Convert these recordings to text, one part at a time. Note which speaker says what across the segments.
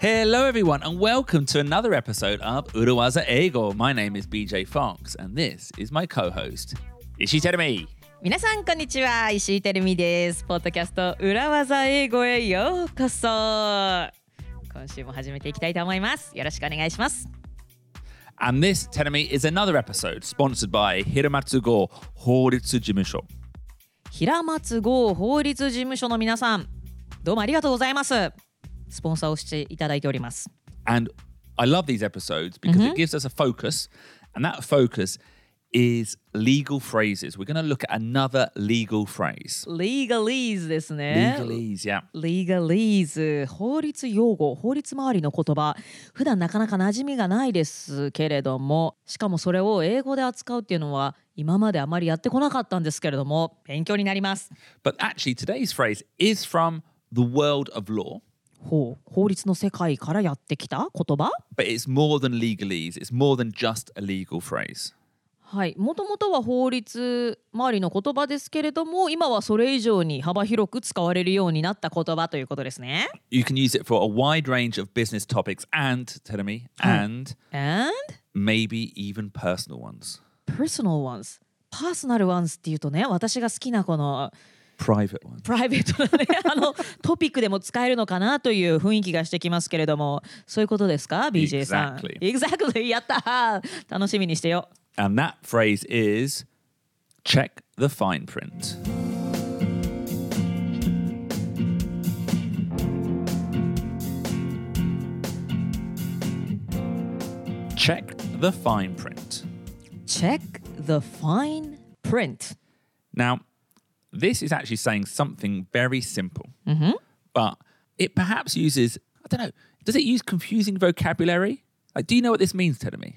Speaker 1: Hello, everyone, and welcome to another episode of Urawaza Ego. My name is BJ Fox, and this is my co host, Ishi Terumi.
Speaker 2: 皆さんこんにちは石井てるみですポッドキャスト裏技英語へようこそ今週も始めていきたいと思いますよろしくお願いします
Speaker 1: And this, Terumi, is another episode sponsored by Hiramatsu Go Horitsu Jimusho.
Speaker 2: 平松郷法律事務所の皆さんどうもありがとうございますスポンサーをしていただいております
Speaker 1: And I love these episodes because it gives us a focus, and that focus is legal phrases. We're going to look at another legal phrase.
Speaker 2: legalese ですね
Speaker 1: Legalese, yeah.
Speaker 2: legalese 法律用語法律周りの言葉普段なかなか馴染みがないですけれどもしかもそれを英語で扱うっていうのは今まであまりやってこなかったんですけれども勉強になります
Speaker 1: But actually, today's phrase is from the world of law,
Speaker 2: ほう法律の世界からやってきた言葉
Speaker 1: but it's more than legalese. It's more than just a legal phrase.
Speaker 2: はいもともとは法律周りの言葉ですけれども今はそれ以上に幅広く使われるようになった言葉ということですね
Speaker 1: You can use it for a wide range of business topics and, tell me, and
Speaker 2: and
Speaker 1: maybe even personal ones.
Speaker 2: personal ones personal ones っていうとね私が好きなこの.プライベートなねあのトピックでも使えるのかなという雰囲気がしてきますけれどもそういうことですか BJ さん
Speaker 1: Exactly.
Speaker 2: Exactly やったー楽しみにしてよ
Speaker 1: And that phrase is check the fine print. Check the fine print.
Speaker 2: Check the fine print
Speaker 1: Now, this is actually saying something very simple, but it perhaps uses, I don't know, does it use confusing vocabulary? Like, do you know what this means, Tedemi?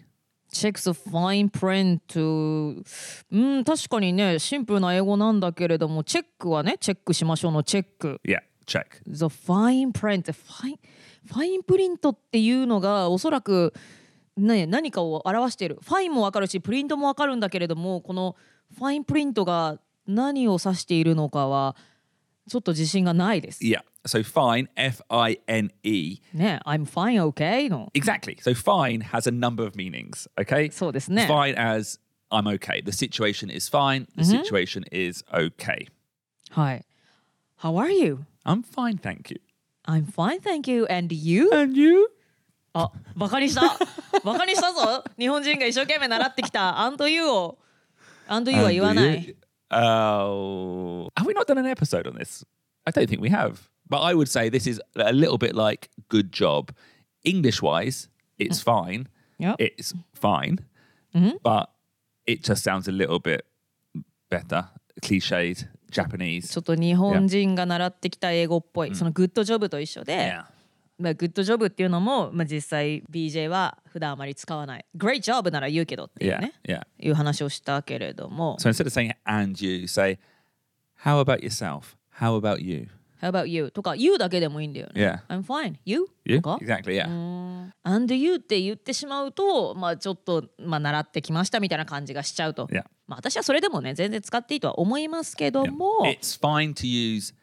Speaker 2: Check the fine print うん確かにねシンプルな英語なんだけれどもチェックはねチェックしましょうのチェック
Speaker 1: Yeah, check.
Speaker 2: The fine print ファインファインプリントっていうのがおそらく、ね、何かを表しているファインもわかるしプリントもわかるんだけれどもこのファインプリントが何を指しているのかはちょっと自信がないです。
Speaker 1: Yeah. So fine, F I N E.
Speaker 2: ね I'm fine okay の
Speaker 1: Exactly. So fine has a number of meanings. Okay.
Speaker 2: そうですね。
Speaker 1: Fine as I'm okay. The situation is fine. The situation is okay.
Speaker 2: はい。How are you?
Speaker 1: I'm fine, thank you.
Speaker 2: I'm fine thank you and you?
Speaker 1: And you?
Speaker 2: あ、バカにした。バカにしたぞ。日本人が一生懸命習ってきた and you を and you は言わない。
Speaker 1: Oh, have we not done an episode on this? I don't think we have. But I would say this is a little bit like good job. English wise, it's fine.
Speaker 2: Yep.
Speaker 1: It's fine. But it just sounds a little bit better, cliched, Japanese.
Speaker 2: ちょっと日本人が習ってきた英語っぽい、そのグッドジョブと一緒で、
Speaker 1: Yeah.
Speaker 2: まあ、グッドジョブっていうのも、まあ、実際 BJ は普段あまり使わない。Great job なら言うけどっていう
Speaker 1: Yeah.
Speaker 2: ね、
Speaker 1: Yeah.
Speaker 2: いう話をしたけれども、
Speaker 1: So instead of saying and you, say, how about yourself? How about you?
Speaker 2: How about you? とか You だけでもいいんだよね。
Speaker 1: Yeah.
Speaker 2: I'm fine. You?
Speaker 1: You?
Speaker 2: とか
Speaker 1: Exactly, yeah.
Speaker 2: and you って言ってしまうと、まあ、ちょっと、まあ、習ってきましたみたいな感じがしちゃうと。
Speaker 1: Yeah.
Speaker 2: まあ、私はそれでもね全然使っていいとは思いますけど
Speaker 1: Yeah.
Speaker 2: も、
Speaker 1: It's fine to use.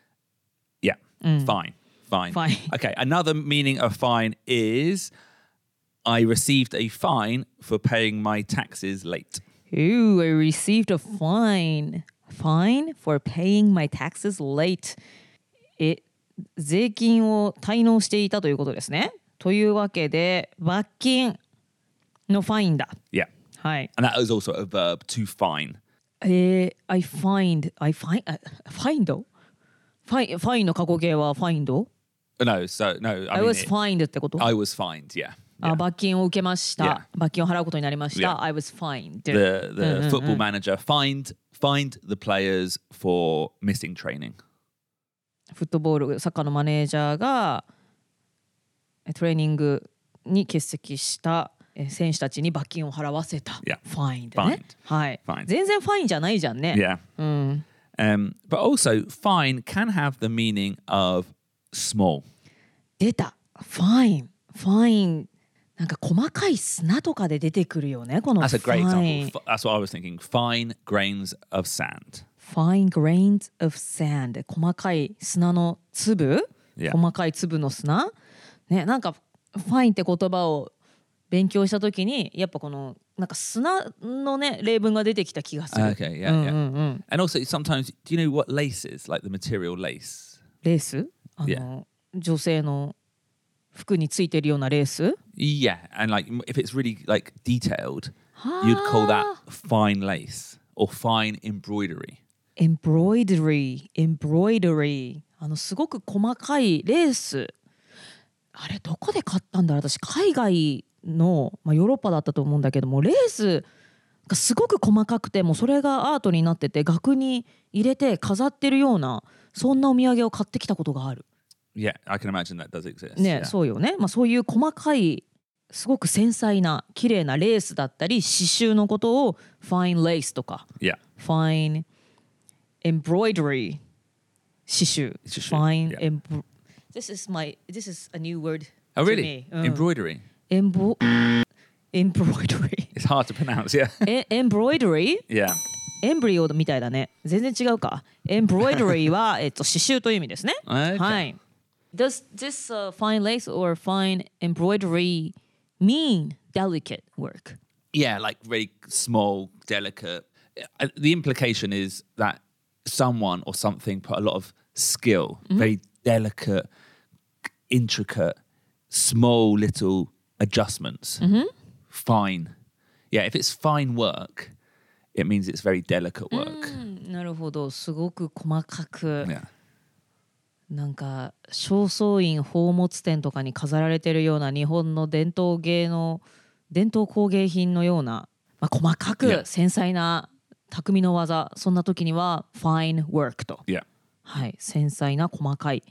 Speaker 1: Yeah, fine, fine.
Speaker 2: Fine.
Speaker 1: Okay, another meaning of fine is I received a fine for paying my taxes late.
Speaker 2: Ooh, I received a fine. Fine for paying my taxes late. え、税金を滞納していたということですね。というわけで、罰金のファインだ。
Speaker 1: Yeah.
Speaker 2: はい。
Speaker 1: And that is also a verb to fine.
Speaker 2: えー、I find, I find, あ find? ファイン、ファインの過去形は find?
Speaker 1: No, so no, I,
Speaker 2: I
Speaker 1: mean,
Speaker 2: was fined ってこと
Speaker 1: I was fined, yeah.
Speaker 2: あ.罰金を受けました。罰金を払うことになりました。I was fined.
Speaker 1: The the football manager fined fined the players for missing training.
Speaker 2: フットボールサッカーのマネージャーがえトレーニングに欠席したえ選手たちに罰金を払わせた。
Speaker 1: Yeah.
Speaker 2: ファインでね。
Speaker 1: Fined.
Speaker 2: はい
Speaker 1: Fined.
Speaker 2: 全然ファインじゃないじゃんね。
Speaker 1: Yeah. Um, but also, fine can have the meaning of small.
Speaker 2: 出た。ファイン。ファイン。なんか細かい砂とかで出てくるよねこの
Speaker 1: That's a great
Speaker 2: fine,
Speaker 1: example. That's what I was thinking. Fine grains of sand.
Speaker 2: fine grains of sand 細かい砂の粒、
Speaker 1: Yeah.
Speaker 2: 細かい粒の砂ねなんか fine って言葉を勉強した時にやっぱこのなんか砂のね例文が出てきた気がする。
Speaker 1: Okay, yeah,
Speaker 2: うん
Speaker 1: yeah.
Speaker 2: うんうん。
Speaker 1: And also, sometimes, do you know what lace is? Like the material lace.
Speaker 2: レースあの、
Speaker 1: Yeah.
Speaker 2: 女性の服についてるようなレース
Speaker 1: ？Yeah, and like if it's really like detailed, you'd call that fine lace or fine embroidery.
Speaker 2: エンブロイドリーエンブロイドリーあのすごく細かいレース。あれどこで買ったんだろう？私海外の、まあ、ヨーロッパだったと思うんだけどもレースがすごく細かくてもうそれがアートになってて額に入れて飾ってるようなそんなお土産を買ってきたことがある。
Speaker 1: Yeah, I can imagine that does exist.
Speaker 2: ね、
Speaker 1: yeah.
Speaker 2: そうよね、まあ、そういう細かいすごく繊細な綺麗なレースだったり刺繍のことを fine lace とか
Speaker 1: yeah.
Speaker 2: fine embroidery 刺繍
Speaker 1: 刺繍
Speaker 2: fine
Speaker 1: yeah.
Speaker 2: emb This is my this is a new word
Speaker 1: Oh, really?
Speaker 2: me. うん
Speaker 1: Embroidery.
Speaker 2: エンボ embroidery
Speaker 1: It's hard to pronounce, yeah.
Speaker 2: ーえエンブロイドリー
Speaker 1: yeah.
Speaker 2: エンブリオみたいだね全然違うかエンブロイドリーはえっと刺繍という意味ですね
Speaker 1: Okay.
Speaker 2: はい Does this、uh, fine lace or fine embroidery mean delicate work?
Speaker 1: Yeah, like very small, delicate. Uh, The implication is that someone or something put a lot of skill, very delicate, intricate, small little adjustments. Fine. Yeah, if it's fine work, it means it's very delicate work.
Speaker 2: なるほどすごく細かく、
Speaker 1: Yeah.
Speaker 2: なんか正倉院宝物店とかに飾られてるような日本の伝統芸能伝統工芸品のような、まあ、細か
Speaker 1: Yeah.
Speaker 2: く繊細な匠の技そんな時には fine work と、
Speaker 1: Yeah.
Speaker 2: はい、繊細な細かい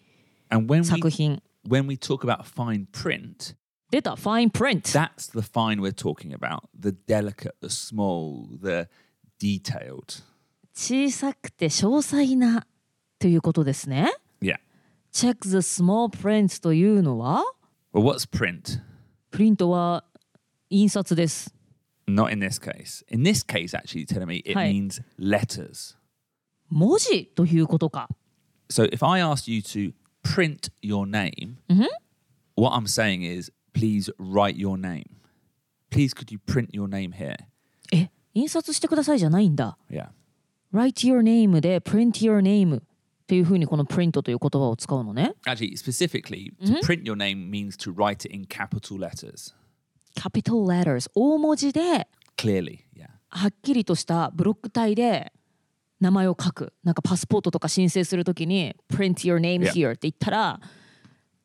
Speaker 2: 作
Speaker 1: we
Speaker 2: 品
Speaker 1: when we talk about fine print,
Speaker 2: 出た fine print
Speaker 1: that's the fine we're talking about. The delicate, the small, the detailed.
Speaker 2: 小さくて詳細なということですね
Speaker 1: Yeah.
Speaker 2: check the small print というのは
Speaker 1: Well, what's print?
Speaker 2: プリントは印刷です
Speaker 1: Not in this case. In this case, actually, telling me it
Speaker 2: Hi.
Speaker 1: means letters.
Speaker 2: 文字ということか
Speaker 1: So if I asked you to print your name, what I'm saying is, please write your name. Please, could you print your name here?
Speaker 2: え 印刷してくださいじゃないんだ
Speaker 1: Yeah.
Speaker 2: write your name で print your name っていうふうにこの print という言葉を使うのね
Speaker 1: Actually, specifically, to print your name means to write it in capital letters.
Speaker 2: capital letters 大文字で
Speaker 1: Clearly, yeah.
Speaker 2: はっきりとしたブロック体で名前を書くなんかパスポートとか申請するときに print your name
Speaker 1: Yeah.
Speaker 2: here って言ったら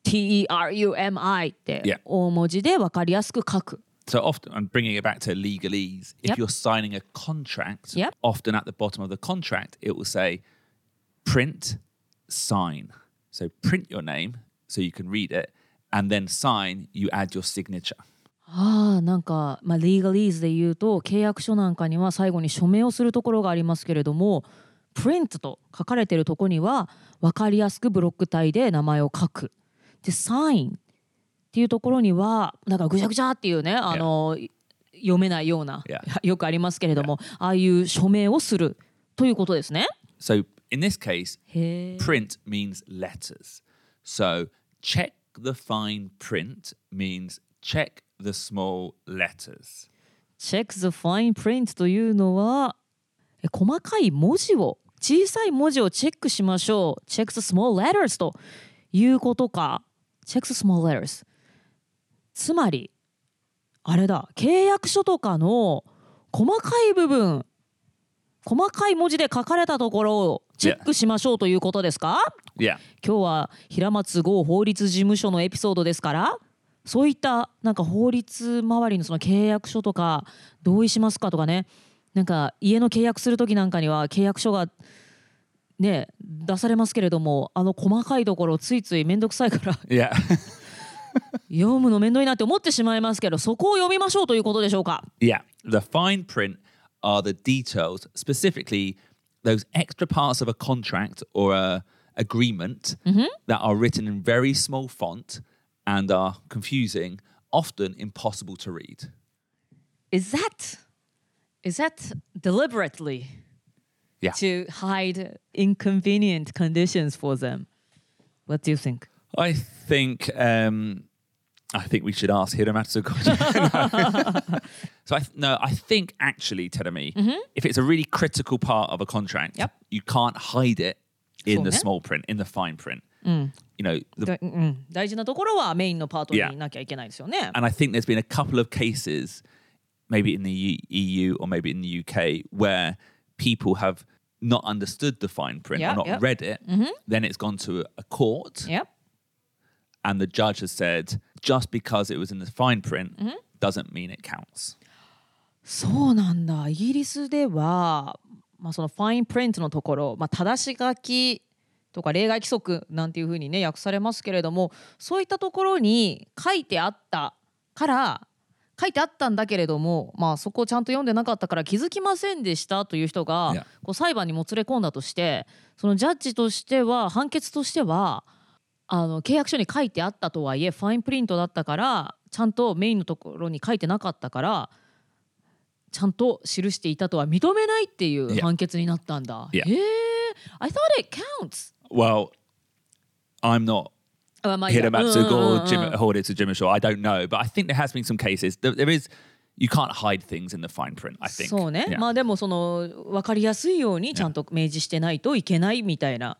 Speaker 2: T-E-R-U-M-I って.大文字で分かりやすく書く
Speaker 1: So often, I'm bringing it back to legalese. If
Speaker 2: Yep.
Speaker 1: you're signing a contract,
Speaker 2: Yep.
Speaker 1: often at the bottom of the contract, it will say print, sign. So print your name so you can read it, and then sign, you add your signature.
Speaker 2: ああなんか、まあ、リーガリーズで言うと契約書なんかには最後に署名をするところがありますけれどもプリントと書かれてるところには分かりやすくブロック体で名前を書くでサインっていうところにはだからぐちゃぐちゃっていうねあの、読めないような.よくありますけれども、ああいう署名をするということですね。
Speaker 1: So in this case, print means letters. So check the fine print means check the small letters.
Speaker 2: check the fine print というのはえ細かい文字を小さい文字をチェックしましょう check the small letters ということか check the small letters つまりあれだ契約書とかの細かい部分細かい文字で書かれたところをチェックしましょうということですか
Speaker 1: ？Yeah.
Speaker 2: 今日は平松剛法律事務所のエピソードですからそういったなんか法律周りのその契約書とか同意しますかとかねなんか家の契約する時なんかには契約書がね出されますけれどもあの細かいところついつい面倒くさいから
Speaker 1: Yeah.
Speaker 2: 読むの面倒いなって思ってしまいますけどそこを読みましょうということでしょうか
Speaker 1: Yeah, the fine print are the details, specifically those extra parts of a contract or a agreement that are written in very small font and are confusing often impossible to read.
Speaker 2: Is that is that deliberately
Speaker 1: Yeah.
Speaker 2: to hide inconvenient conditions for them? What do you think?
Speaker 1: I think um, I think we should ask Hiromatsu Koji. so I th- no, I think actually, Terumi, if it's a really critical part of a contract,
Speaker 2: Yep.
Speaker 1: you can't hide it in the
Speaker 2: So, yeah.
Speaker 1: small print, in the fine print. You know, the,
Speaker 2: だうん、大事なところはメインのパート
Speaker 1: Yeah.
Speaker 2: にいなきゃいけないですよね。
Speaker 1: and I think there's been a couple of cases, maybe in the E- EU or maybe in the UK, where people have not understood the fine print
Speaker 2: Yeah,
Speaker 1: or not
Speaker 2: yeah.
Speaker 1: read it. Then it's gone to a, a court.
Speaker 2: Yep.
Speaker 1: and the judge has said just because it was in the fine print doesn't mean it counts.
Speaker 2: そうなんだ。イギリスでは、まあ、そのファインプリントのところ、まあ、正し書きとか例外規則なんていうふうにね訳されますけれどもそういったところに書いてあったから書いてあったんだけれども、まあ、そこをちゃんと読んでなかったから気づきませんでしたという人が.こう裁判にもつれ込んだとしてそのジャッジとしては判決としてはあの契約書に書いてあったとはいえファインプリントだったからちゃんとメインのところに書いてなかったからちゃんと記していたとは認めないっていう
Speaker 1: Yeah.
Speaker 2: 判決になったんだ。
Speaker 1: Yeah.
Speaker 2: へえ I thought it counts.
Speaker 1: Well, I'm not
Speaker 2: あまあいいや
Speaker 1: Hidematsu
Speaker 2: うんうんうん
Speaker 1: or Jim Horditz or Jim Shaw. I don't know, but I think there has been some cases. There, there is you can't hide things in the fine print. I think.
Speaker 2: そうね、
Speaker 1: Yeah.
Speaker 2: まあでもその分かりやすいようにちゃんと明示してないといけないみたいな、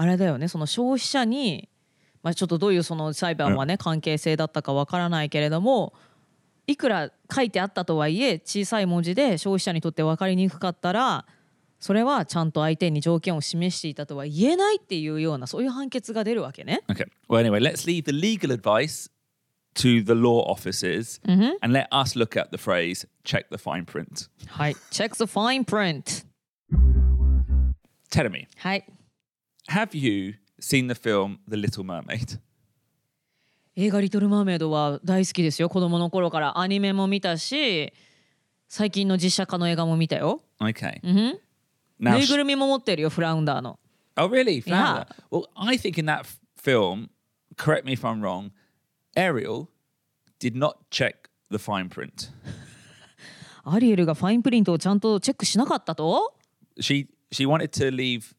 Speaker 2: あれだよねその消費者に、まあ、ちょっとどういうその裁判はね、関係性だったか分からないけれどもいくら書いてあったとはいえ小さい文字で消費者にとって分かりにくかったらそれはちゃんと相手に条件を示していたとは言えないっていうようなそういう判決が出るわけね。
Speaker 1: Okay. Well, anyway, let's leave the legal advice to the law offices and let us look at the phrase check the fine print.
Speaker 2: はい。Check the fine print.
Speaker 1: Tell me,
Speaker 2: はい。
Speaker 1: Have you seen the film The Little Mermaid?
Speaker 2: 映画「リトル・マーメイド」は大好きですよ子供の頃からアニメも見たし最近の実写化の映画も見たよ
Speaker 1: Okay.
Speaker 2: ぬ
Speaker 1: Now,
Speaker 2: いぐるみも持ってるよフラウンダーの
Speaker 1: oh really?
Speaker 2: Yeah.
Speaker 1: Flounder? Well, I think in that film, correct me if I'm wrong, Ariel did not check the fine print.
Speaker 2: アリエルがファインプリントをちゃんとチェックしなかったと
Speaker 1: She she wanted to leave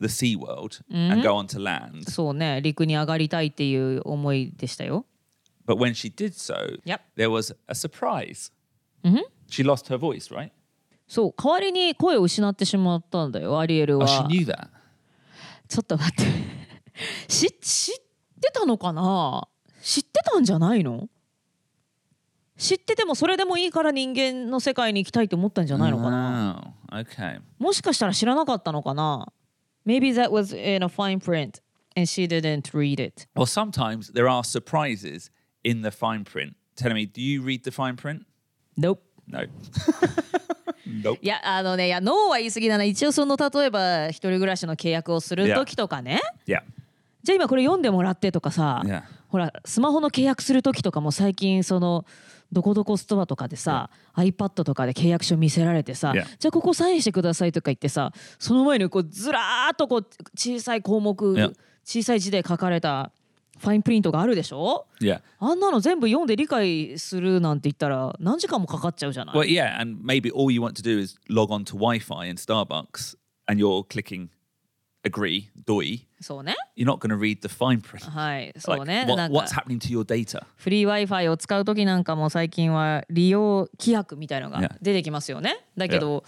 Speaker 1: the sea world and go onto land,
Speaker 2: そうね陸に上がりたいっていう思いでしたよ
Speaker 1: but when she did so,
Speaker 2: Yep.
Speaker 1: there was a surprise. She lost her voice, right?
Speaker 2: そう代わりに声を失ってしまったんだよアリエル
Speaker 1: Oh,
Speaker 2: は
Speaker 1: she knew that.
Speaker 2: ちょっと待って し知ってたのかな？知ってたんじゃないの？知っててもそれでもいいから人間の世界に行きたいと思ったんじゃないのかな
Speaker 1: ？Oh, okay.
Speaker 2: もしかしたら知らなかったのかな？Maybe that was in a fine print and she didn't read it.
Speaker 1: Well, sometimes there are surprises in the fine print. Tell me, do you read the fine print?
Speaker 2: Nope.
Speaker 1: No. nope.
Speaker 2: いやあのねいやノーは言い過ぎだな一応その例えば一人暮らしの契約をする時とかね
Speaker 1: Yeah.
Speaker 2: じゃあ今これ読んでもらってとかさ、
Speaker 1: Yeah.
Speaker 2: ほらスマホの契約する時とかも最近そのどこどこストアとかでさ、iPad とかで契約書見せられてさ.じゃあここサインしてくださいとか言ってさその前にこうずらーっとこう小さい項目.小さい字で書かれたファインプリントがあるでしょ
Speaker 1: ？Yeah.
Speaker 2: あんなの全部読んで理解するなんて言ったら何時間もかかっちゃうじゃない
Speaker 1: ？Well, yeah, and maybe all you want to do is log on to Wi-Fi in Starbucks, and you're clicking agree, doi.
Speaker 2: そうね
Speaker 1: You're not going to read the fine print.
Speaker 2: はいそう
Speaker 1: Like,
Speaker 2: ね
Speaker 1: what-
Speaker 2: なん
Speaker 1: what's
Speaker 2: か
Speaker 1: happening to your data?
Speaker 2: フリー Wi-Fi を使う時なんかも最近は利用規約みたいのが
Speaker 1: Yeah.
Speaker 2: 出てきますよね。だけど、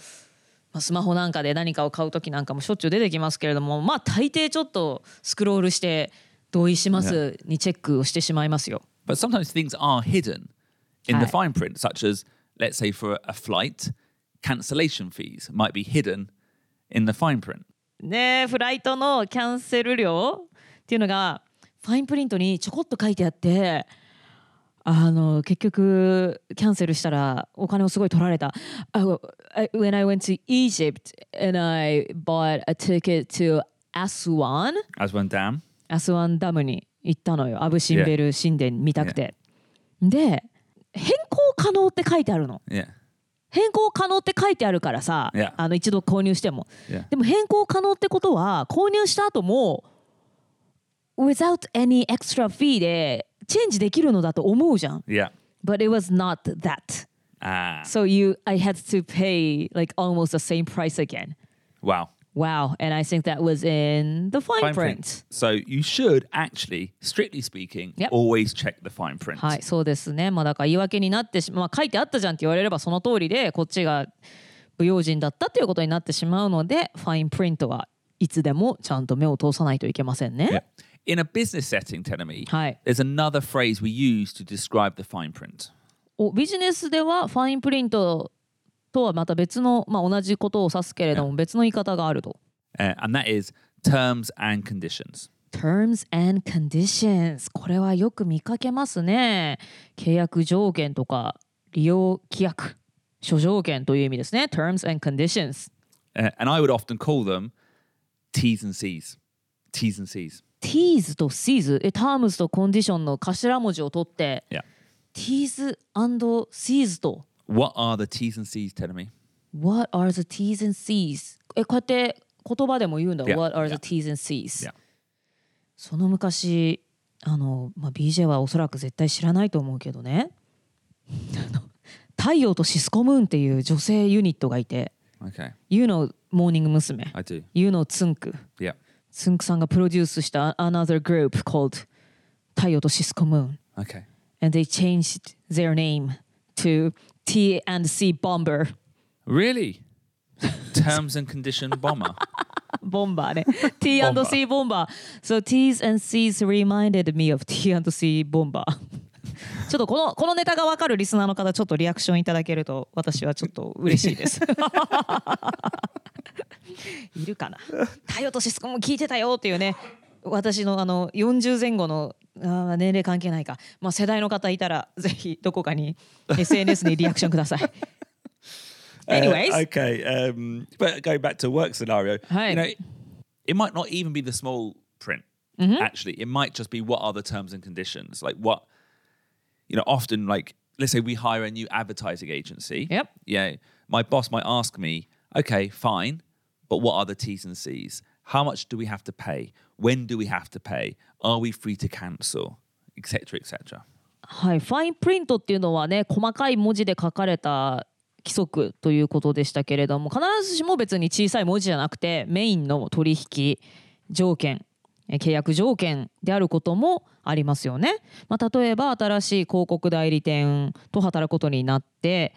Speaker 2: まあ、スマホなんかで何かを買う時なんかもしょっちゅう出てきますけれどもまあ大抵ちょっとスクロールして同意しますにチェックをしてしまいますよ。
Speaker 1: But sometimes things are hidden in the fine print, such as, let's say, for a flight, cancellation fees might be hidden in the fine print.
Speaker 2: ねえフライトのキャンセル料っていうのがファインプリントにちょこっと書いてあってあの結局キャンセルしたらお金をすごい取られた。When I went to Egypt and I bought a ticket to Aswan
Speaker 1: As one dam.
Speaker 2: アスワンダムに行ったのよアブ・シンベル神殿見たくて。で変更可能って書いてあるの。
Speaker 1: Yeah.
Speaker 2: 変更可能って書いてあるからさ、
Speaker 1: Yeah.
Speaker 2: あの一度購入しても、
Speaker 1: Yeah.
Speaker 2: でも変更可能ってことは購入した後も without any extra fee でチェンジできるのだと思うじゃん。
Speaker 1: Yeah.
Speaker 2: But it was not that.
Speaker 1: Ah.
Speaker 2: So you, I had to pay like almost the same price again.
Speaker 1: Wow.
Speaker 2: Wow. And I think that was in the fine,
Speaker 1: Fine
Speaker 2: print.
Speaker 1: print. So you should actually, strictly speaking,
Speaker 2: Yep.
Speaker 1: always check the fine print.
Speaker 2: はい、そうですね。まあだから言い訳になってしまあ書いてあったじゃんって言われればその通りでこっちが不用心だったということになってしまうので、ファインプリントはいつでもちゃんと目を通さないといけませんね。
Speaker 1: Yeah. In a business setting, Tenemy,
Speaker 2: Hi.
Speaker 1: there's another phrase we use to describe the fine print.
Speaker 2: おビジネスではファインプリントとはまた別の、まあ、同じことを指すけれども別の言い方があると。
Speaker 1: Uh, and that is terms and conditions.
Speaker 2: Terms and conditions これはよく見かけますね。契約条件とか利用規約諸条件という意味ですね。Terms and conditions。
Speaker 1: Uh, and I would often call them T's and C's. T's and C's.
Speaker 2: T's と C's え Terms と Condition の頭文字を取って、
Speaker 1: Yeah.
Speaker 2: T's and C's と
Speaker 1: What are the T's and C's, Tenemy?
Speaker 2: What are the T's and C's? えこうやって言葉でも言うんだ。
Speaker 1: Yeah,
Speaker 2: What are the. T's and C's?
Speaker 1: Yeah.
Speaker 2: その昔あの、まあ、BJ はおそらく絶対知らないと思うけどね太陽とシスコムーンっていう女性ユニットがいて
Speaker 1: Okay.
Speaker 2: You know モーニング娘。
Speaker 1: I do.
Speaker 2: You know ツンク
Speaker 1: Yeah.
Speaker 2: ツンクさんがプロデュースした Another group called 太陽とシスコムーン
Speaker 1: Okay.
Speaker 2: and they changed their name to T and C Bomber.
Speaker 1: Really? terms and condition bomber.
Speaker 2: ボンバーね T and C ボンバー So T's and C's reminded me of T and C ボンバーちょっとこのこのネタが分かるリスナーの方ちょっとリアクションいただけると私はちょっと嬉しいです。いるかな？太陽とシスコも聞いてたよっていうね私のあの40前後のあー年齢関係ないか、まあ、世代の方いたらぜひどこかに SNS にリアクションください Anyways
Speaker 1: Uh, okay. Um, but going back to work scenario, you know, it might not even be the small print. Actually, it might just be what are the terms and conditions. Like what, you know, often like let's say we hire a new advertising agency.
Speaker 2: Yep.
Speaker 1: Yeah. My boss might ask me, okay, fine, but what are the T's and C's? How much do we have to pay? When do we have to pay? Are we free to cancel? Etc. Etc.
Speaker 2: はい、ファインプリントっていうのはね細かい文字で書かれた規則ということでしたけれども必ずしも別に小さい文字じゃなくてメインの取引条件え契約条件であることもありますよね。まあ、例えば新しい広告代理店と働くことになって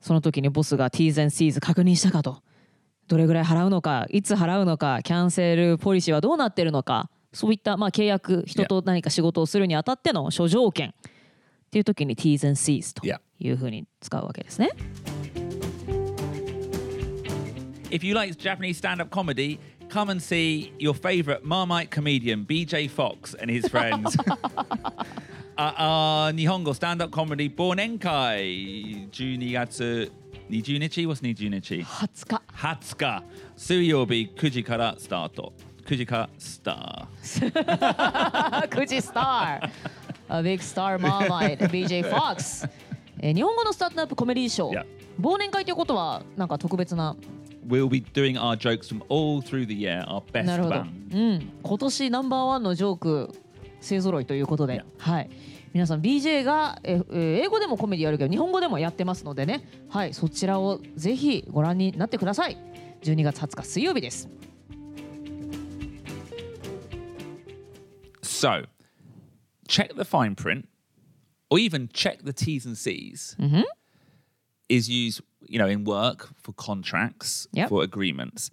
Speaker 2: その時にボスが T's and C's 確認したかとどれぐらい払うのかいつ払うのかキャンセルポリシーはどうなってるのかそういったまあ契約人と何か仕事をするにあたっての諸条件っていう時に T's and C's と.いうふうに使うわけですね。
Speaker 1: If you like Japanese stand up comedy, come and see your favorite Marmite comedian, BJ Fox, and his friends. up comedy Bonenkai, 12月20日 What's 20日。
Speaker 2: 20日。
Speaker 1: 20日。水曜日9時からスタート。9時からスター。
Speaker 2: 9時スター。A big star Marmite BJ Fox. えー日本語のスタートアップコメディーショー.忘年会ということはなんか特別な
Speaker 1: ？We'll be doing our jokes from all through the year, our best
Speaker 2: なるほど.うん、今年ナンバーワンのジョーク勢ぞろいということで.はい、皆さん BJ がええー英語でもコメディやるけど日本語でもやってますのでね、はい、そちらをぜひご覧になってください12月20日水曜日です
Speaker 1: So, check the fine print, or even check the T's and C's. Is used, you know, in work for contracts,
Speaker 2: Yep.
Speaker 1: for agreements.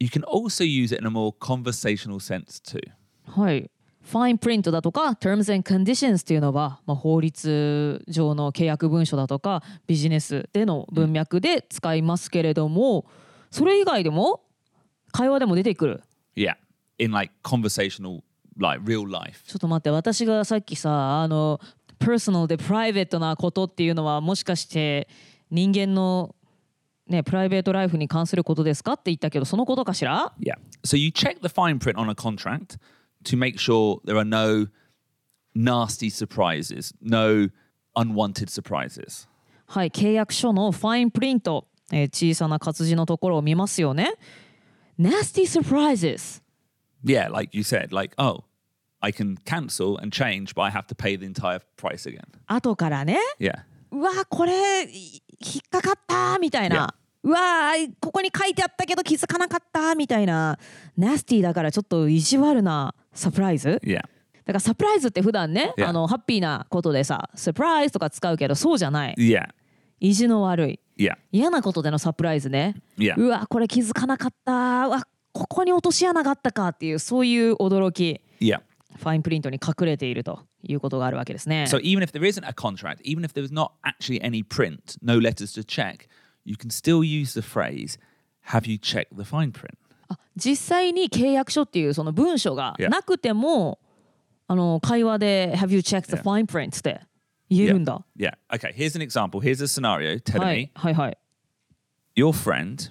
Speaker 1: You can also use it in a more conversational sense too.
Speaker 2: はい。ファインプリントだとか Terms and Conditions っていうのは、まあ、法律上の契約文書だとかビジネスでの文脈で使いますけれども、それ以外でも会話でも出てくる
Speaker 1: Yeah, in like conversational, like real life.
Speaker 2: ちょっと待って私がさっきさあの personal でプライベートなことっていうのはもしかして人間のねプライベートライフに関することですかって言ったけどそのことかしら
Speaker 1: ？Yeah. So you check the fine print on a contract to make sure there are no nasty surprises, no unwanted surprises.
Speaker 2: はい契約書のファインプリント、えー小さな活字のところを見ますよね Nasty surprises
Speaker 1: Yeah, like you said, like, oh, I can cancel and change, but I have to pay the entire price again.
Speaker 2: 後からね
Speaker 1: Yeah.
Speaker 2: うわこれい引っかかったみたいな、うわここに書いてあったけど気づかなかったみたいなナスティだからちょっと意地悪なサプライズ
Speaker 1: Yeah.
Speaker 2: だからサプライズって普段ね、
Speaker 1: Yeah.
Speaker 2: あのハッピーなことでさサプライズとか使うけどそうじゃない
Speaker 1: Yeah.
Speaker 2: 意地の悪い
Speaker 1: Yeah.
Speaker 2: 嫌なことでのサプライズね
Speaker 1: Yeah.
Speaker 2: うわこれ気づかなかったうわここに落とし穴があったかっていうそういう驚き
Speaker 1: Yeah.
Speaker 2: ファインプリントに隠れているということがあるわけですね。
Speaker 1: So even if there isn't a contract, even if there's not actually any print, no letters to check, you can still use the phrase, have you checked the fine print?
Speaker 2: あ実際に契約書っていうその文書が
Speaker 1: Yeah.
Speaker 2: なくても、あの会話で「Have you checked the
Speaker 1: Yeah.
Speaker 2: fine print?」って言えるんだ。
Speaker 1: Yeah. Okay, here's an example. Here's a scenario. Tell
Speaker 2: は
Speaker 1: me
Speaker 2: いはいはい。
Speaker 1: your friend,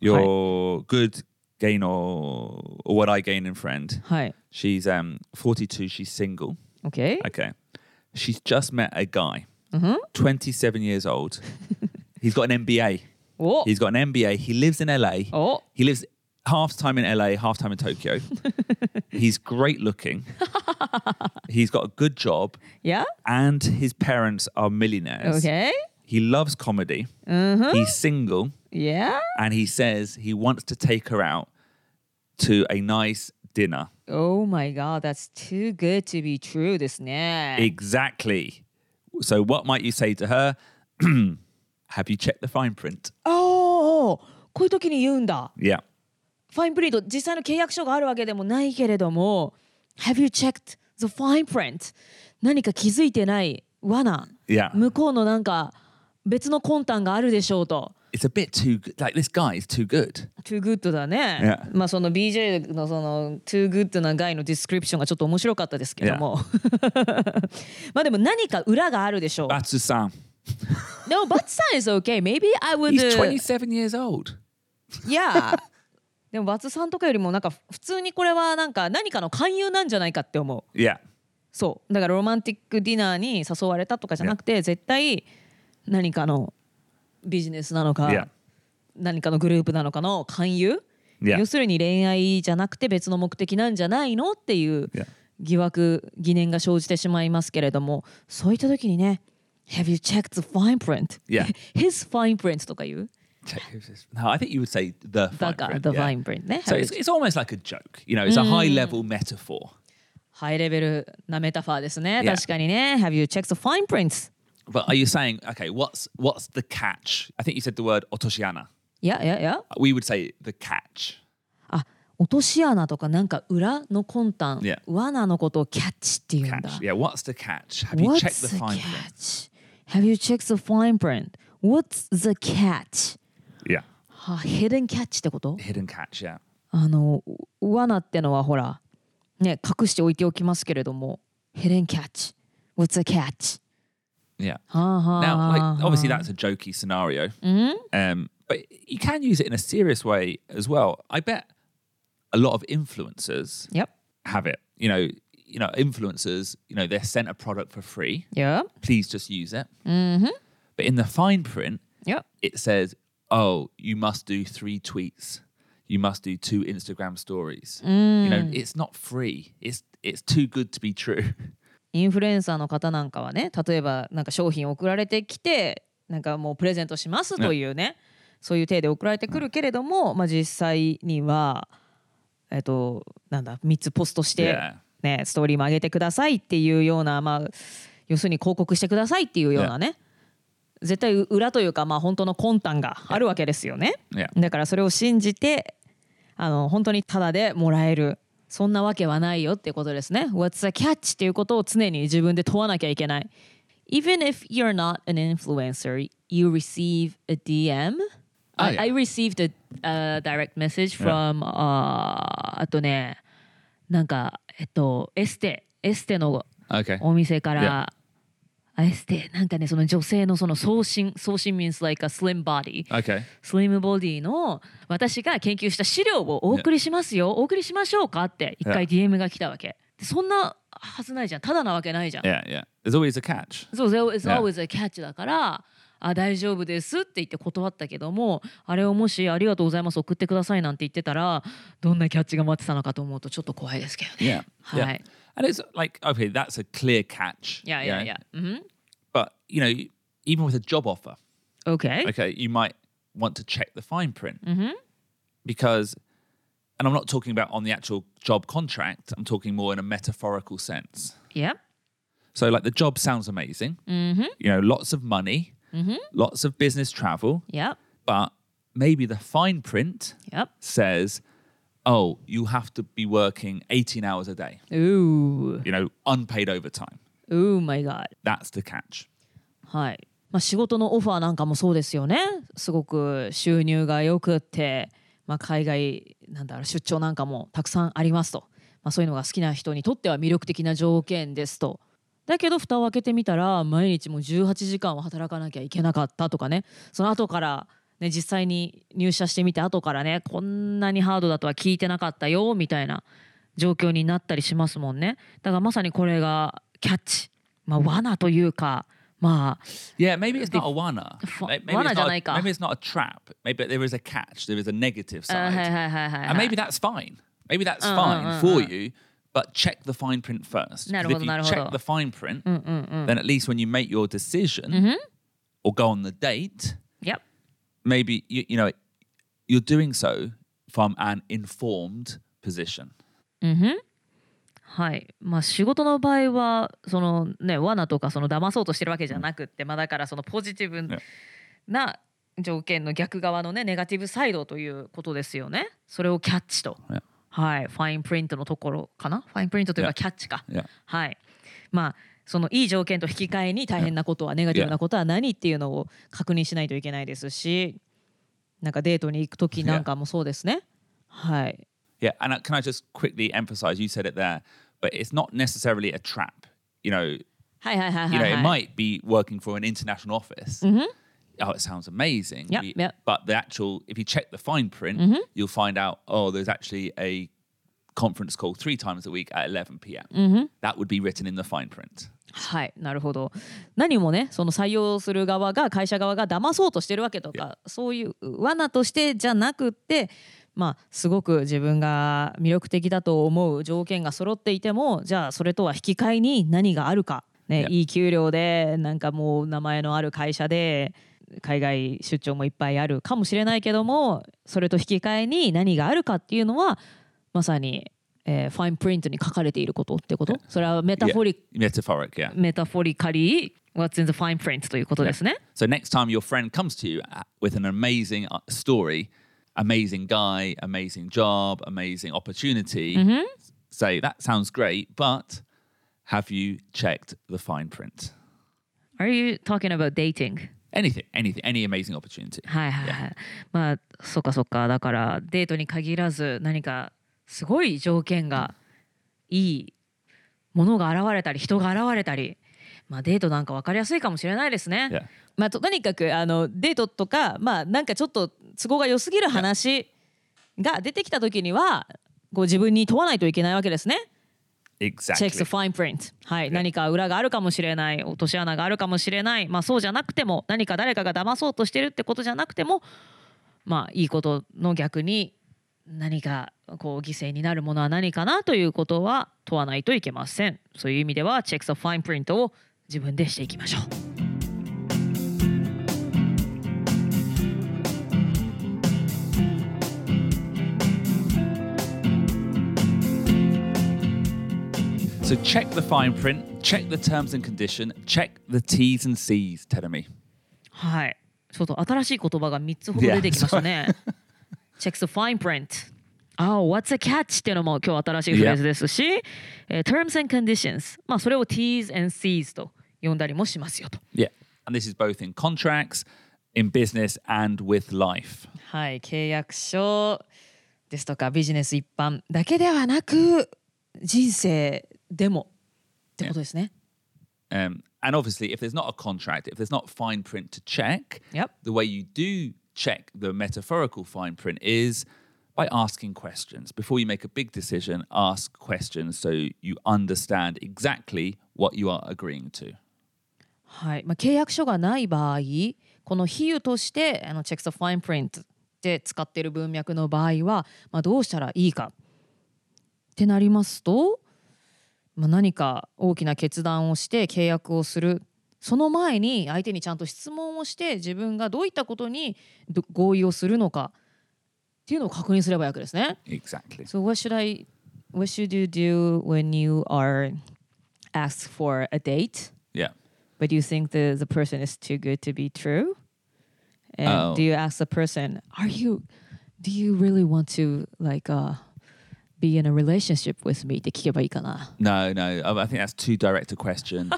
Speaker 1: your good gain or, or what I gain in friend,
Speaker 2: はい。
Speaker 1: she's um 42, she's single.
Speaker 2: OK?
Speaker 1: Okay. She's just met a guy, 27 years old. He's got an MBA.
Speaker 2: お
Speaker 1: He's got an MBA. He lives in LA.
Speaker 2: お
Speaker 1: He lives half time in LA, half time in Tokyo. He's great looking. He's got a good job,
Speaker 2: いや
Speaker 1: and his parents are millionaires.
Speaker 2: ?OK?
Speaker 1: He loves comedy. He's single,
Speaker 2: いや
Speaker 1: and he says he wants to take her out to a nice dinner.
Speaker 2: Oh my god, that's too good to be true ですね。
Speaker 1: Exactly. So, what might you say to her? Have you checked the fine print?
Speaker 2: おおこういう時に言うんだ。
Speaker 1: Yeah.
Speaker 2: fine print 実際の契約書があるわけでもないけれども Have you checked the fine print? 何か気づいてない罠
Speaker 1: Yeah.
Speaker 2: 向こうのなんか別の魂胆があるでしょうと
Speaker 1: It's a bit too good. Like, this guy is too good.
Speaker 2: too good だね、
Speaker 1: Yeah.
Speaker 2: まあその BJ のその too good な guy の description がちょっと面白かったですけどもまあでも何か裏があるでしょう
Speaker 1: バツさん.
Speaker 2: でも バツさん is okay maybe I would
Speaker 1: He's 27 years old.
Speaker 2: いやでもバツさんとかよりもなんか普通にこれはなんか何かの勧誘なんじゃないかって思う
Speaker 1: Yeah.
Speaker 2: そうだからロマンティックディナーに誘われたとかじゃなくて絶対何かのビジネスなのか
Speaker 1: Yeah.
Speaker 2: 何かのグループなのかの勧誘
Speaker 1: ？Yeah.
Speaker 2: 要するに恋愛じゃなくて別の目的なんじゃないのっていう
Speaker 1: Yeah.
Speaker 2: 疑惑疑念が生じてしまいますけれどもそういった時にね Have you checked the fine print?
Speaker 1: Yeah.
Speaker 2: His fine print とか言う？
Speaker 1: No, I think you would say the
Speaker 2: The,
Speaker 1: fine print.
Speaker 2: the
Speaker 1: yeah.
Speaker 2: fine print ね
Speaker 1: So it's, it's almost like a joke. You know, it's a high level metaphor.
Speaker 2: ハイレベルなメタファーですね
Speaker 1: Yeah.
Speaker 2: 確かにね Have you checked the fine prints?
Speaker 1: But are you saying, okay, what's what's the catch? I think you said the word otoshiana.
Speaker 2: いやいやいや
Speaker 1: We would say the catch.
Speaker 2: あ落とし穴とかなんか裏の魂胆、
Speaker 1: Yeah.
Speaker 2: 罠のことをキャッチっていうんだ
Speaker 1: Catch. Yeah, what's the catch? Have you
Speaker 2: What's
Speaker 1: checked the fine print?
Speaker 2: catch? Have you checked the fine print? What's the catch?
Speaker 1: Yeah.
Speaker 2: は hidden catch ってこと
Speaker 1: Hidden catch, yeah.
Speaker 2: あのう罠ってのはほらね隠しておいておきますけれども hidden catch What's the catch?
Speaker 1: Yeah.
Speaker 2: はあはあ
Speaker 1: Now,
Speaker 2: はあ
Speaker 1: like, obviously, that's a jokey scenario, um, but you can use it in a serious way as well. I bet a lot of influencers
Speaker 2: Yep
Speaker 1: have it. You know, you know, influencers. You know, they're sent a product for free.
Speaker 2: Yep
Speaker 1: Please just use it. But in the fine print,
Speaker 2: Yep
Speaker 1: it says, "Oh, you must do three tweets. You must do two Instagram stories." You know, it's not free. It's it's too good to be true.
Speaker 2: インフルエンサーの方なんかはね例えばなんか商品送られてきてなんかもうプレゼントしますというねそういう体で送られてくるけれども、まあ、実際にはえっとなんだ3つポストして.ね、ストーリーも上げてくださいっていうような、まあ、要するに広告してくださいっていうようなね、絶対裏というか、まあ、本当の魂胆があるわけですよね。
Speaker 1: Yeah.
Speaker 2: だからそれを信じてあの本当にタダでもらえるそんなわけはないよっていうことですね。What's the catch? っていうことを常に自分で問わなきゃいけない。Even if you're not an influencer, you receive a DM.
Speaker 1: Ah,
Speaker 2: I,
Speaker 1: yeah.
Speaker 2: I received a, uh, direct message from、uh, あとねなんかえっとエステエステの
Speaker 1: Okay.
Speaker 2: お店から、あエステなんかねその女性のその送信送信 means like a slim body
Speaker 1: Okay.
Speaker 2: スリムボディの私が研究した資料をお送りしますよ、お送りしましょうかって一回 DM が来たわけでそんなはずないじゃんただなわけないじゃん、
Speaker 1: Yeah, yeah. There's always a catch.
Speaker 2: そう there is
Speaker 1: Yeah.
Speaker 2: always a catch だからあ大丈夫ですって言って断ったけどもあれをもしありがとうございます送ってくださいなんて言ってたらどんなキャッチが待ってたのかと思うとちょっと怖いですけどね.はい
Speaker 1: And it's like, okay, that's a clear catch.
Speaker 2: Yeah, yeah, yeah. Mm-hmm.
Speaker 1: But, you know, even with a job offer,
Speaker 2: okay,
Speaker 1: okay, you might want to check the fine print mm-hmm. because, and I'm not talking about on the actual job contract, I'm talking more in a metaphorical sense.
Speaker 2: Yeah.
Speaker 1: So, like, the job sounds amazing, mm-hmm. you know, lots of money, mm-hmm. lots of business travel.
Speaker 2: Yeah.
Speaker 1: But maybe the fine print
Speaker 2: yep.
Speaker 1: says, oh, you have to be working 18 hours a day,
Speaker 2: うー。
Speaker 1: you know, unpaid overtime.
Speaker 2: うー、マイガー。
Speaker 1: That's the catch.
Speaker 2: はい。まあ、仕事のオファーなんかもそうですよね。すごく収入がよくって、まあ、海外なんだろう出張なんかもたくさんありますと、まあ、そういうのが好きな人にとっては魅力的な条件ですと。だけど蓋を開けてみたら毎日もう18時間は働かなきゃいけなかったとかねその後から、ね、実際に入社してみて後からねこんなにハードだとは聞いてなかったよみたいな状況になったりしますもんねだからまさにこれがキャッチ、まあ、罠というかまあ
Speaker 1: Yeah, maybe it's not a May- Maybe a,
Speaker 2: じゃないか。
Speaker 1: maybe it's not a trap. Maybe there is a catch. There is a negative
Speaker 2: あ
Speaker 1: side. And maybe that's fine. Maybe that's
Speaker 2: Uh,
Speaker 1: fine
Speaker 2: uh, uh,
Speaker 1: for
Speaker 2: uh.
Speaker 1: you, but check the fine print first.
Speaker 2: なるほど、なるほど。
Speaker 1: check the fine print, then at least when you make your decision or go on the date,
Speaker 2: いや
Speaker 1: maybe you, you know you're doing so from an informed position.
Speaker 2: はい。まあ仕事の場合はそのね罠とかその騙そうとしてるわけじゃなくって、まあだからそのポジティブ
Speaker 1: ね。
Speaker 2: な条件の逆側のねネガティブサイドということですよね。それをキャッチと、
Speaker 1: ね。
Speaker 2: はい。ファインプリントのところかな？ファインプリントというか
Speaker 1: ね。
Speaker 2: キャッチか、
Speaker 1: Yeah.
Speaker 2: はい。まあそのいい条件と引き換えに大変なことはネガティブなことは何っていうのを確認しないといけないですしなんかデートに行く時なんかもそうですねはい
Speaker 1: Yeah, and uh, can I just quickly emphasize? You said it there, but it's not necessarily a trap. You know,
Speaker 2: はいはいはいはい
Speaker 1: you
Speaker 2: は
Speaker 1: know,
Speaker 2: い
Speaker 1: it might be working for an international office. Oh, it sounds amazing.
Speaker 2: Yep,
Speaker 1: We-
Speaker 2: yep.
Speaker 1: But the actual, if you check the fine print, you'll find out, oh, there's actually a conference call three times a week at 11 p.m. That would be written in the fine print.
Speaker 2: はいなるほど。何もねその採用する側が会社側が騙そうとしてるわけとかそういう罠としてじゃなくってまあすごく自分が魅力的だと思う条件が揃っていてもじゃあそれとは引き換えに何があるか、ね.いい給料でなんかもう名前のある会社で海外出張もいっぱいあるかもしれないけどもそれと引き換えに何があるかっていうのはまさに、えーファインプリントに書かれていることってことそれはメタフォリ
Speaker 1: Yeah. Metaphoric, yeah.
Speaker 2: メタフォリカリー What's in the fine print ということですね。
Speaker 1: So next time your friend comes to you uh, with an amazing uh, story, amazing guy, amazing job, amazing opportunity, say that sounds great, but have you checked the fine print?
Speaker 2: Are you talking about dating?
Speaker 1: Anything, anything, any amazing opportunity.
Speaker 2: はいはいはい。まあそっかそっかだからデートに限らず何かすごい条件がいいものが現れたり人が現れたり、まあ、デートなんか分かりやすいかもしれないですね。
Speaker 1: Yeah.
Speaker 2: まあ、ととにかくあのデートとか、まあ、なんかちょっと都合が良すぎる話が出てきた時にはこう自分に問わないといけないわけですね。
Speaker 1: Exactly.
Speaker 2: はい、何か裏があるかもしれない落とし穴があるかもしれない、まあ、そうじゃなくても何か誰かが騙そうとしてるってことじゃなくてもまあいいことの逆に何かこう犠牲になるものは何かなということは問わないといけませんそういう意味では Checks the fine print を自分でしていきましょう
Speaker 1: So check the fine print, check the terms and condition, check the T's and C's, Teremi.
Speaker 2: はいちょっと新しい言葉が3つほど出てきましたね Checks the fine print Oh, what's a catch? っていうのも今日新しいフレーズですし、えー terms and conditions まあそれを T's and C's と呼んだりもしますよと
Speaker 1: Yeah. And this is both in contracts, in business, and with life.
Speaker 2: はい契約書ですとかビジネス一般だけではなく人生でもってことですね
Speaker 1: Um, and obviously, if there's not a contract, if there's not fine print to check,
Speaker 2: Yep.
Speaker 1: the way you do check the metaphorical fine print is by asking questions. Before you make a big decision, ask questions so you understand exactly what you are agreeing to.
Speaker 2: はいまあ、契約書がない場合この比喩としてあの Checks the fine print で使っている文脈の場合は、まあ、どうしたらいいかってなりますとまあ、何か大きな決断をして契約をするその前に相手にちゃんと質問をして自分がどういったことにど合意をするのかっていうのを確認すればいいわけですね。
Speaker 1: Exactly.
Speaker 2: So what should I what should you do when you are asked for a date
Speaker 1: Yeah.
Speaker 2: but you think the the person is too good to be true? And
Speaker 1: Oh.
Speaker 2: do you ask the person, are you do you really want to like uh be in a relationship with me? って聞けばいいかな。
Speaker 1: No, no. I think that's too direct a question.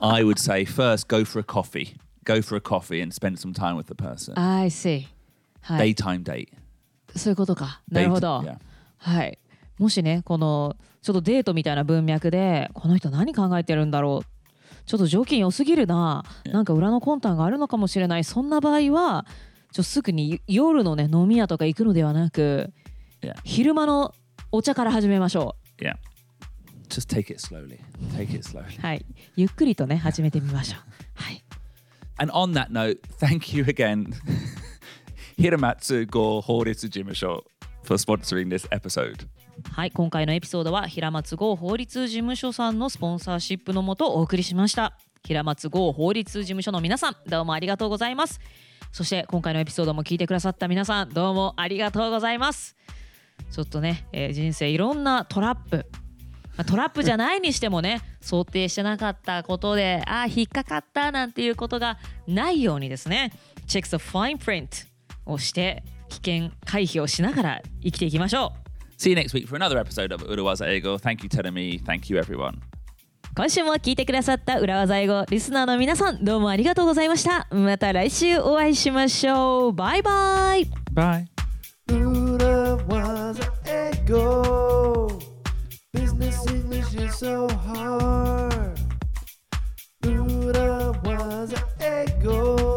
Speaker 1: I would say first go for a coffee. Go for a coffee and spend some time with the person.
Speaker 2: I see. はい。
Speaker 1: Daytime date.
Speaker 2: そういうことか。なるほど。
Speaker 1: Date- yeah.
Speaker 2: はい。もしね、このちょっとデートみたいな文脈で、この人何考えてるんだろう。ちょっと条件良すぎるな。
Speaker 1: Yeah.
Speaker 2: なんか裏の魂胆があるのかもしれない。そんな場合は、ちょすぐに夜のね飲み屋とか行くのではなく、
Speaker 1: Yeah.
Speaker 2: 昼間のお茶から始めましょ
Speaker 1: Yeah. Just take it slowly. Take it slowly.
Speaker 2: う。はい。ゆっくりとね始めてみましょう。はい。
Speaker 1: And on that note, thank you again, Hiramatsu Go for sponsoring this episode.
Speaker 2: はい、今回のエピソードは平松郷法律事務所さんのスポンサーシップのもとお送りしました平松郷法律事務所の皆さんどうもありがとうございますそして今回のエピソードも聞いてくださった皆さんどうもありがとうございますちょっとね、えー人生いろんなトラップまあトラップじゃないにしてもね 想定してなかったことでああ引っかかったなんていうことがないようにですね Check the fine print をして危険回避をしながら生きていきましょう
Speaker 1: See you next week for another episode of Urawaza Ego. Thank you, Teremi. Thank you, everyone.
Speaker 2: 今週も聞いてくださった裏技英語リスナーの皆さんどうもありがとうございましたまた来週お会いしましょうバイバイ
Speaker 1: Bye.
Speaker 3: was an echo. Business English is so hard. Buddha was an echo.